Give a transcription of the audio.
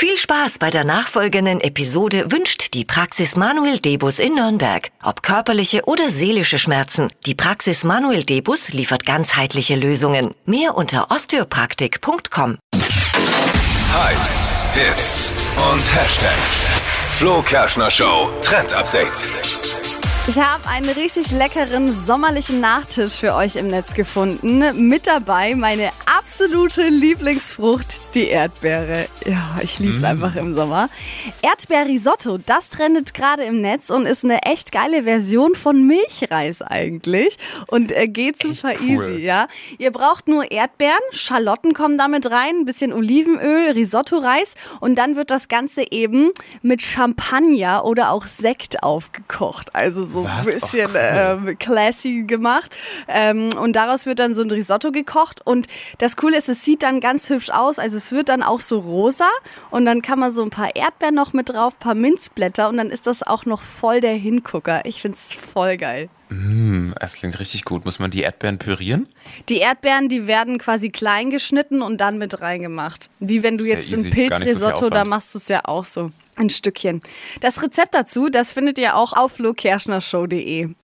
Viel Spaß bei der nachfolgenden Episode wünscht die Praxis Manuel Debus in Nürnberg. Ob körperliche oder seelische Schmerzen, die Praxis Manuel Debus liefert ganzheitliche Lösungen. Mehr unter osteopraktik.com. Hypes, Hits und Hashtags. Flo Kerschner Show Trend Update. Ich habe einen richtig leckeren sommerlichen Nachtisch für euch im Netz gefunden. Mit dabei meine absolute Lieblingsfrucht, die Erdbeere. Ja, ich liebe es einfach im Sommer. Erdbeerrisotto, das trendet gerade im Netz und ist eine echt geile Version von Milchreis eigentlich. Und äh, geht super cool. easy, ja. Ihr braucht nur Erdbeeren, Schalotten kommen damit rein, ein bisschen Olivenöl, Risotto-Reis und dann wird das Ganze eben mit Champagner oder auch Sekt aufgekocht. Also so ein Was? bisschen Ach, ähm, classy gemacht. Ähm, und daraus wird dann so ein Risotto gekocht. Und das Coole ist, es sieht dann ganz hübsch aus. Also es wird dann auch so rosa. Und dann kann man so ein paar Erdbeeren noch mit drauf, ein paar Minzblätter. Und dann ist das auch noch voll der Hingucker. Ich find's voll geil. Hm, das klingt richtig gut. Muss man die Erdbeeren pürieren? Die Erdbeeren, die werden quasi klein geschnitten und dann mit reingemacht. Wie wenn du Sehr jetzt ein nicht so Pilzrisotto, da machst du es ja auch so. Ein Stückchen. Das Rezept dazu, das findet ihr auch auf flokerschnershow.de.